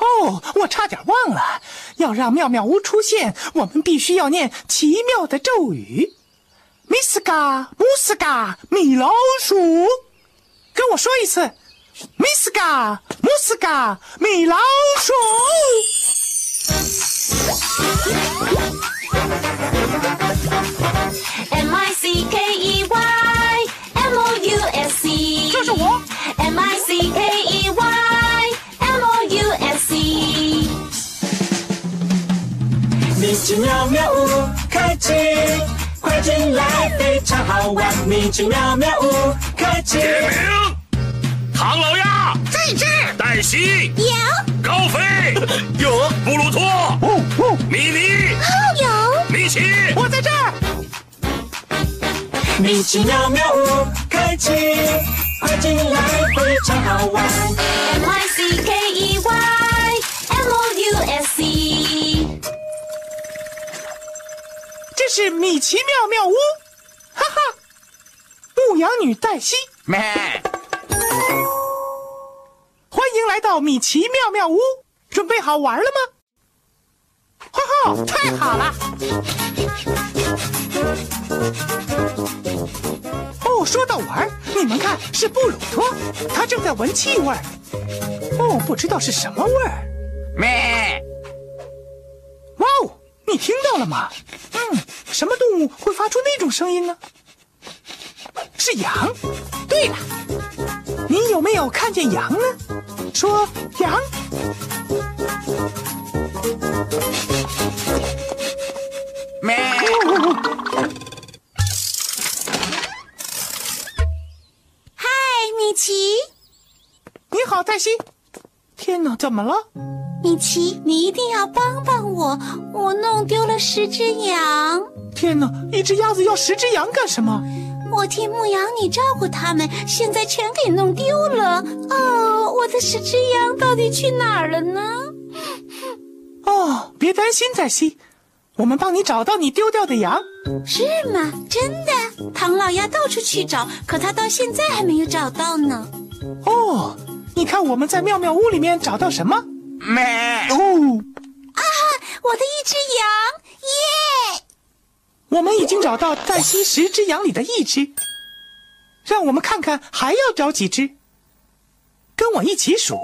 哦，我差点忘了，要让妙妙屋出现，我们必须要念奇妙的咒语。米斯嘎姆斯嘎米老鼠，跟我说一次，米斯嘎姆斯嘎米老鼠。M I C K E Y M O U S E，这是我。M I C K E 奇妙妙屋开启，快进来，非常好玩。米奇妙妙屋开启。点名：唐老鸭。在这。儿，黛西。有。高飞。有。布鲁托。哦哦，米妮。有。米奇，我在这儿。米奇妙妙屋开启，快进来，非常好玩。M I C K E Y M O U S 是米奇妙妙屋，哈哈！牧羊女黛西，咩，欢迎来到米奇妙妙屋，准备好玩了吗？哈哈，太好了！哦，说到玩，你们看，是布鲁托，他正在闻气味儿。哦，不知道是什么味儿。咩，哇哦，你听到了吗？嗯，什么动物会发出那种声音呢？是羊。对了，你有没有看见羊呢？说羊。咩，嗨，米奇，你好，黛西。天哪，怎么了？米奇，你一定要帮帮我，我弄丢了十只羊。天哪，一只鸭子要十只羊干什么？我替牧羊你照顾它们，现在全给弄丢了。哦，我的十只羊到底去哪儿了呢？哦，别担心，黛西，我们帮你找到你丢掉的羊。是吗？真的？唐老鸭到处去找，可他到现在还没有找到呢。哦，你看我们在妙妙屋里面找到什么？咩，哦，啊我的一只羊，耶！我们已经找到黛西十只羊里的一只，让我们看看还要找几只。跟我一起数：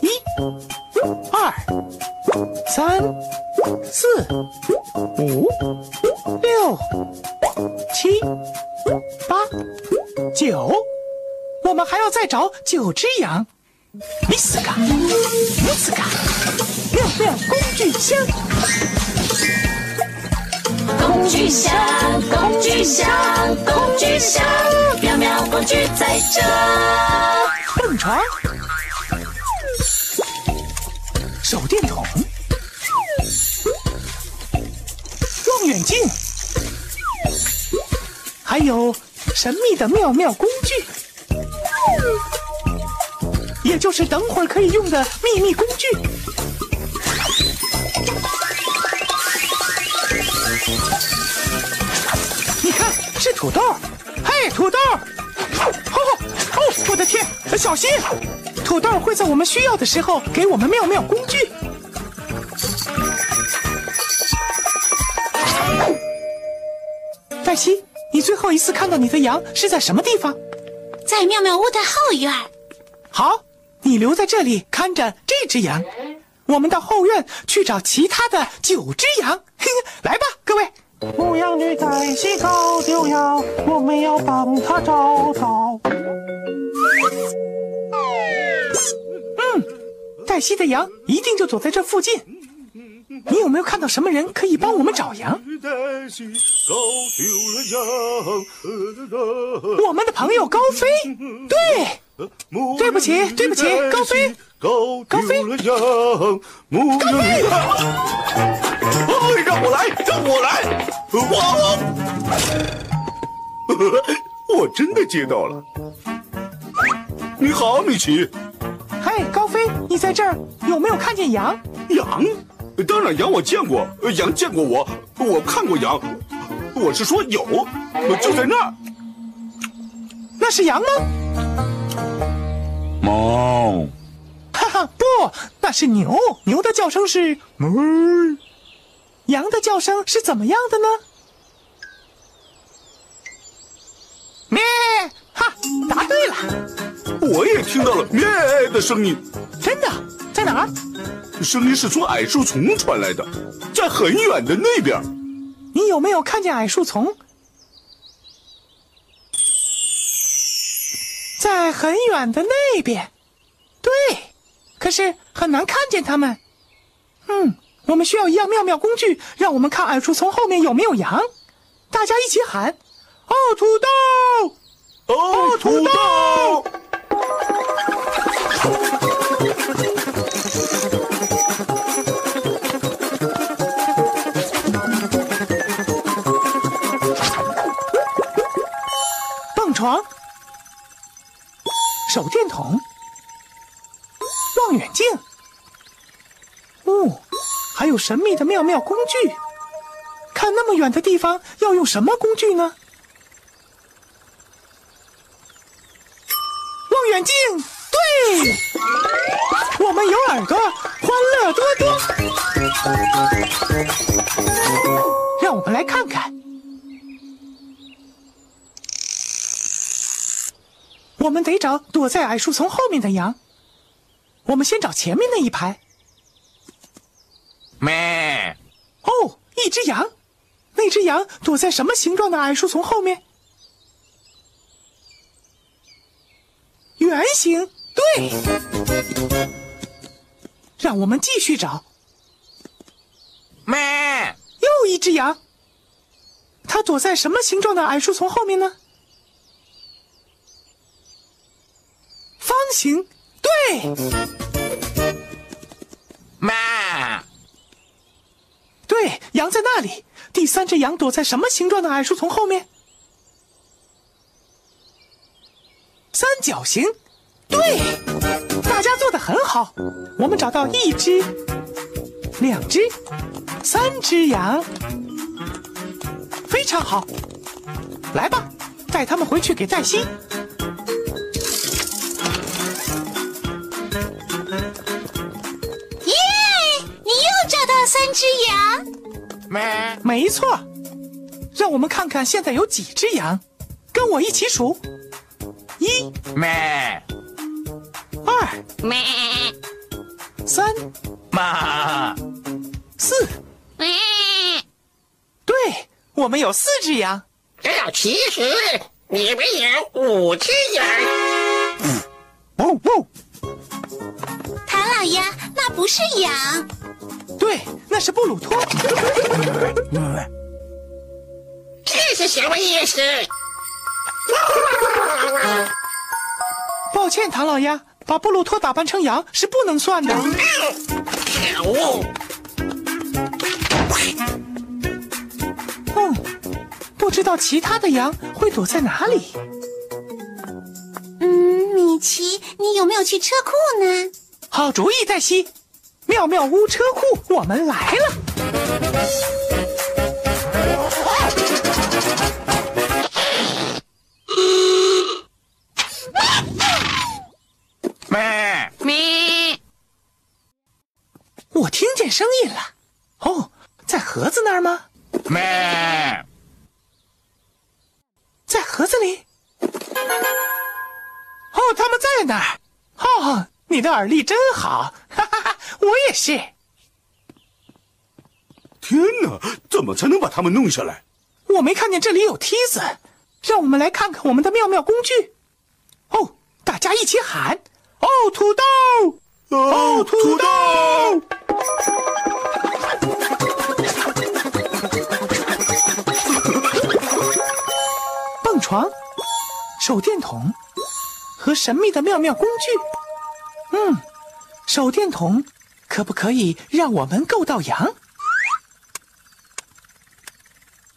一、二、三、四、五、六、七、八、九。我们还要再找九只羊。米斯嘎，米斯嘎，妙妙工具箱。工具箱，工具箱，工具箱，妙妙工具在这。蹦床、手电筒、望远镜，还有神秘的妙妙工具，也就是等会儿可以用的秘密工具。土豆。嘿，土豆！哦哦，我的天，小心！土豆会在我们需要的时候给我们妙妙工具。黛西，你最后一次看到你的羊是在什么地方？在妙妙屋的后院。好，你留在这里看着这只羊，我们到后院去找其他的九只羊。嘿嘿，来吧，各位。牧羊女在西搞丢羊，我们要帮她找到。嗯，黛西的羊一定就躲在这附近。你有没有看到什么人可以帮我们找羊？我们的朋友高飞，对，对不起，对不起，高飞，高飞，高飞，让我来，让我来，我，我真的接到了。你好，米奇。嗨，高飞，你在这儿有没有看见羊？羊？当然，羊我见过，羊见过我，我看过羊。我是说有，就在那儿。那是羊吗？猫。哈哈，不，那是牛。牛的叫声是哞。羊的叫声是怎么样的呢？咩！哈，答对了。我也听到了咩的声音。真的？在哪儿？声音是从矮树丛传来的，在很远的那边。你有没有看见矮树丛？在很远的那边。对，可是很难看见它们。嗯，我们需要一样妙妙工具，让我们看矮树丛后面有没有羊。大家一起喊：“哦，土豆！哦，土豆！”床、手电筒、望远镜，哦，还有神秘的妙妙工具。看那么远的地方，要用什么工具呢？望远镜，对，我们有耳朵，欢乐多多。让我们来看看。我们得找躲在矮树丛后面的羊。我们先找前面那一排。咩！哦，一只羊。那只羊躲在什么形状的矮树丛后面？圆形。对。让我们继续找。咩！又一只羊。它躲在什么形状的矮树丛后面呢？方形，对。妈，对，羊在那里。第三只羊躲在什么形状的矮树丛后面？三角形，对。大家做的很好。我们找到一只、两只、三只羊，非常好。来吧，带他们回去给黛西。三只羊，没。没错，让我们看看现在有几只羊，跟我一起数：一，咩，二，咩，三，妈，四，咩，对，我们有四只羊。其实你们有五只羊。呜呜，唐老鸭，那不是羊。对，那是布鲁托。这是什么意思？抱歉，唐老鸭，把布鲁托打扮成羊是不能算的。可恶！嗯，不知道其他的羊会躲在哪里。嗯，米奇，你有没有去车库呢？好主意，黛西。妙妙屋车库，我们来了。咩咩！我听见声音了。哦，在盒子那儿吗？咩，在盒子里。哦，他们在那儿。哦，你的耳力真好。我也是天呐怎么才能把他们弄下来？我没看见这里有梯子让我们来看看我们的妙妙工具。哦大家一起喊。哦土豆。哦土豆。蹦床手电筒和神秘的妙妙工具。嗯手电筒可不可以让我们够到羊？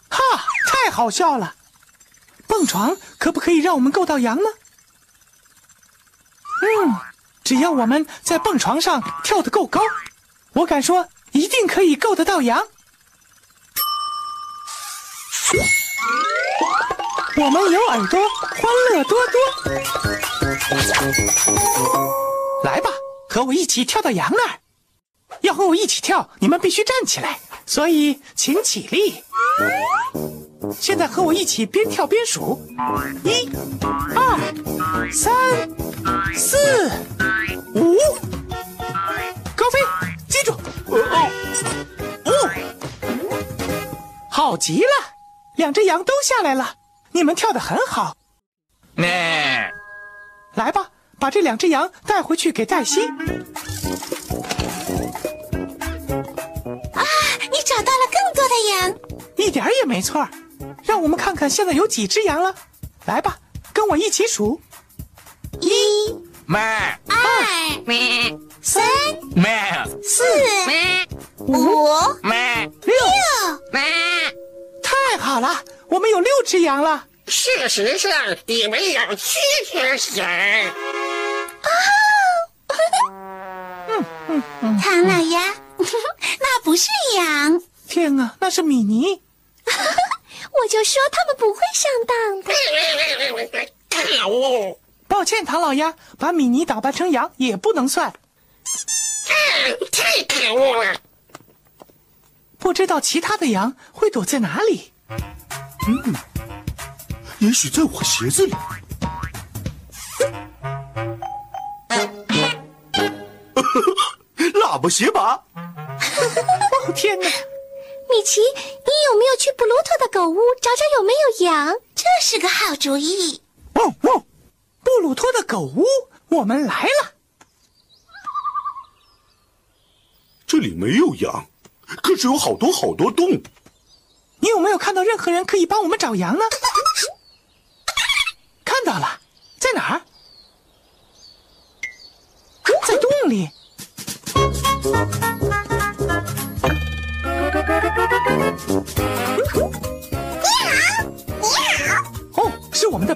哈，太好笑了！蹦床可不可以让我们够到羊呢？嗯，只要我们在蹦床上跳得够高，我敢说一定可以够得到羊。我们有耳朵，欢乐多多。来吧，和我一起跳到羊那儿。要和我一起跳，你们必须站起来，所以请起立。现在和我一起边跳边数：一、二、三、四、五。高飞，记住，哦哦，好极了，两只羊都下来了。你们跳得很好，咩？来吧，把这两只羊带回去给黛西。的羊。一点儿也没错，让我们看看现在有几只羊了。来吧，跟我一起数：一、咩？二、咩？三、咩？四、咩？五、咩？六，六。咩？太好了，我们有六只羊了。事实上，你们有七只羊。唐老鸭，那不是羊，天啊，那是米妮！我就说他们不会上当的。可恶！抱歉，唐老鸭，把米妮打扮成羊也不能算。太可恶了！不知道其他的羊会躲在哪里。嗯也许在我鞋子里。喇叭鞋拔，哦天哪！米奇，你有没有去布鲁托的狗屋找找有没有羊？这是个好主意。汪汪！布鲁托的狗屋，我们来了。这里没有羊，可是有好多好多洞。你有没有看到任何人可以帮我们找羊呢？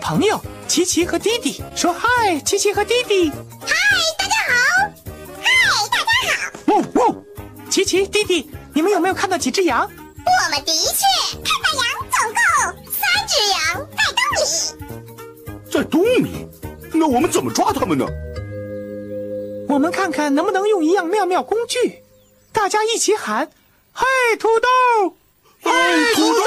朋友琪琪和弟弟。说嗨，琪琪和弟弟。汪汪！琪琪，弟弟，你们有没有看到几只羊？我们的确看到羊，总共三只羊在洞里。在洞里，那我们怎么抓它们呢？我们看看能不能用一样妙妙工具。大家一起喊：“嘿，土豆！嘿，土豆！！”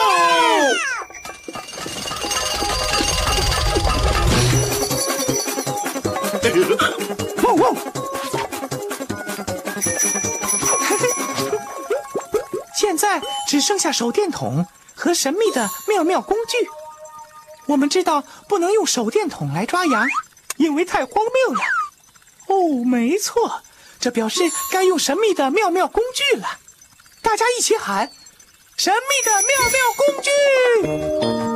现在只剩下手电筒和神秘的妙妙工具。我们知道不能用手电筒来抓羊，因为太荒谬了。哦，没错，这表示该用神秘的妙妙工具了。大家一起喊：“神秘的妙妙工具！”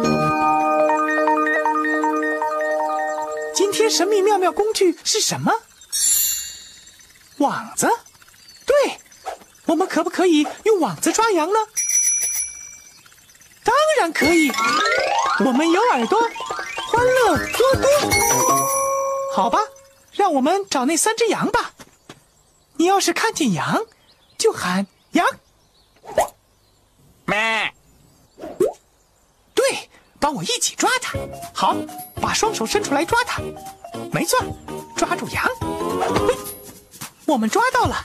神秘妙妙工具是什么？网子。对，我们可不可以用网子抓羊呢？当然可以。我们有耳朵，欢乐多多。好吧，让我们找那三只羊吧。你要是看见羊，就喊羊。咩？对，帮我一起抓它。好，把双手伸出来抓它。没错，抓住羊。嘿我们抓到了。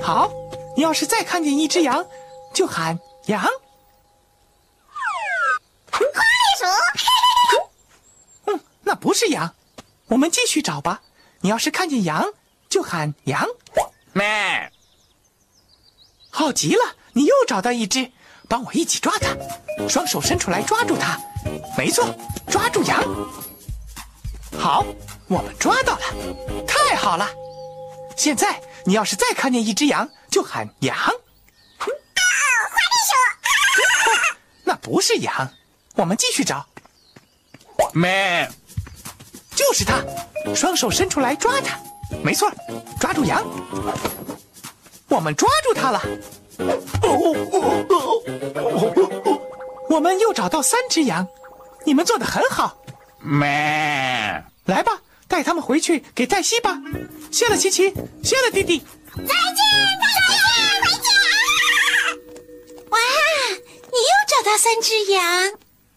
好，你要是再看见一只羊，就喊羊。袋鼠，嗯，那不是羊。我们继续找吧。你要是看见羊，就喊羊。咩？好极了，你又找到一只，帮我一起抓它，双手伸出来抓住它。没错，抓住羊。好，我们抓到了，太好了。现在你要是再看见一只羊，就喊羊。啊，花栗鼠那不是羊，我们继续找。咩？就是它，双手伸出来抓它，没错，抓住羊。我们抓住它了。我们又找到三只羊，你们做的很好。咩？来吧，带他们回去给黛西吧。谢了，琪琪，谢了，弟弟。再见，再见，再见。哇，你又找到三只羊，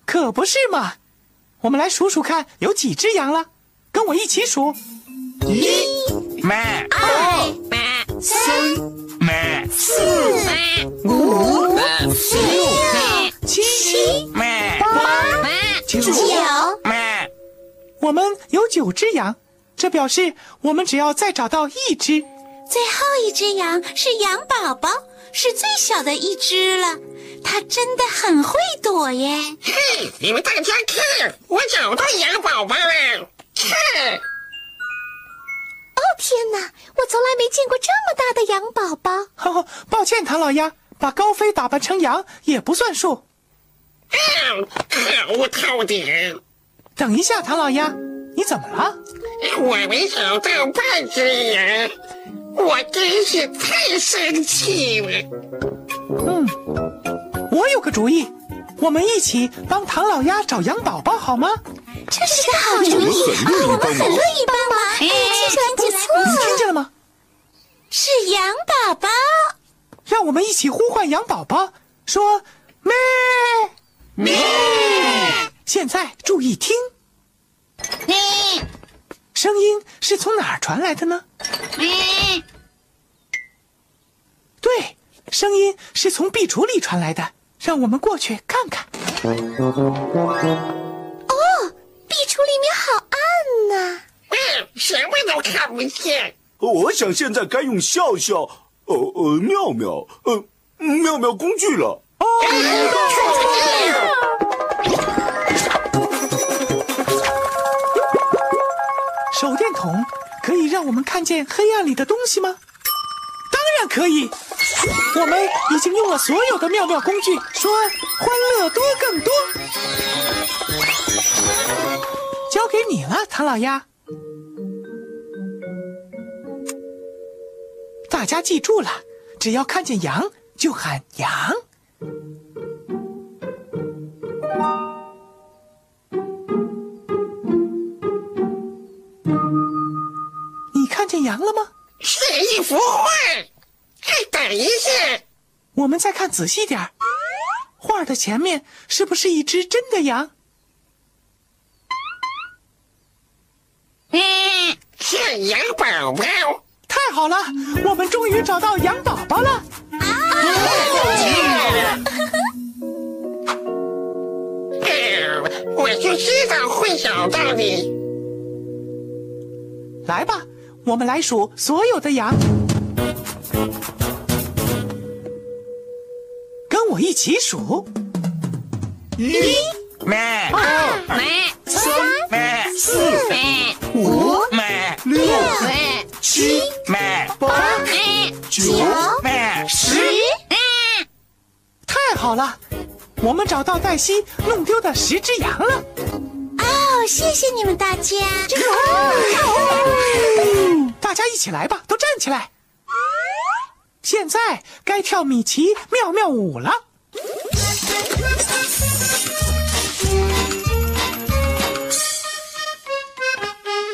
可不是嘛？我们来数数看，有几只羊了？跟我一起数：一、咩？二、咩三、四、五、六、七、八、九。我们有九只羊，这表示我们只要再找到一只。最后一只羊是羊宝宝，是最小的一只了。它真的很会躲耶！嘿，你们大家看，我找到羊宝宝了！看，天哪，我从来没见过这么大的羊宝宝。哦，抱歉，唐老鸭，把高飞打扮成羊也不算数。啊，可恶透顶！等一下，唐老鸭，你怎么了？我没找到半只羊，我真是太生气了。嗯，我有个主意，我们一起帮唐老鸭找羊宝宝好吗？这是个好主意我们，很乐意帮忙。乐意帮忙。哎，听起来不你听，见了吗？是羊宝宝。让我们一起呼唤羊宝宝，说咩咩。现在注意听，咩声音是从哪儿传来的呢？咩，对，声音是从壁橱里传来的。让我们过去看看。什么都看不见。我想现在该用笑笑，呃呃，妙妙，呃，妙妙工具了。手电筒可以让我们看见黑暗里的东西吗？当然可以。我们已经用了所有的妙妙工具，说欢乐多更多。交给你了，唐老鸭。大家记住了，只要看见羊就喊羊。你看见羊了吗？是一幅画。再，等一下，我们再看仔细点儿，画的前面是不是一只真的羊？嗯，是羊宝宝。太好了，我们终于找到羊宝宝了。嗯，我就知道会找到你。来吧，我们来数所有的羊，跟我一起数：一、咩？二、咩三、咩？四、咩五、咩？六、咩七、咩？八、咩九、咩？十。太好了，我们找到黛西弄丢的十只羊了。哦，谢谢你们大家。大家一起来吧，都站起来。现在该跳米奇妙妙舞了。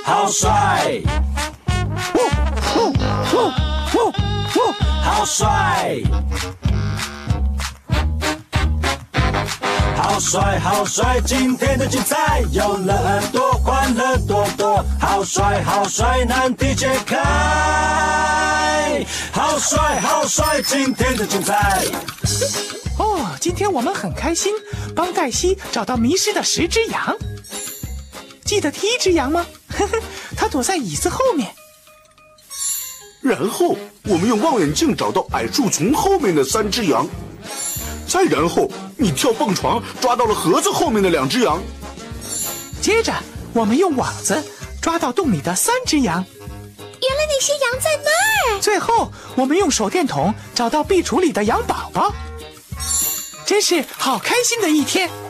好帅，呜呜呜！好帅，好帅，好帅！今天的精彩有了很多，欢乐多多。好帅，好帅！难题解开，好帅，好帅！今天的精彩。哦，今天我们很开心，帮黛西找到迷失的十只羊。记得第一只羊吗？呵呵，它躲在椅子后面。然后我们用望远镜找到矮树丛后面的三只羊，再然后你跳蹦床抓到了盒子后面的两只羊。接着，我们用网子抓到洞里的三只羊。原来那些羊在那儿。最后，我们用手电筒找到壁橱里的羊宝宝。真是好开心的一天！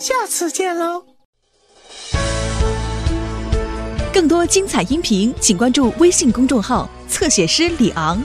下次见喽。更多精彩音频，请关注微信公众号“侧写师李昂”。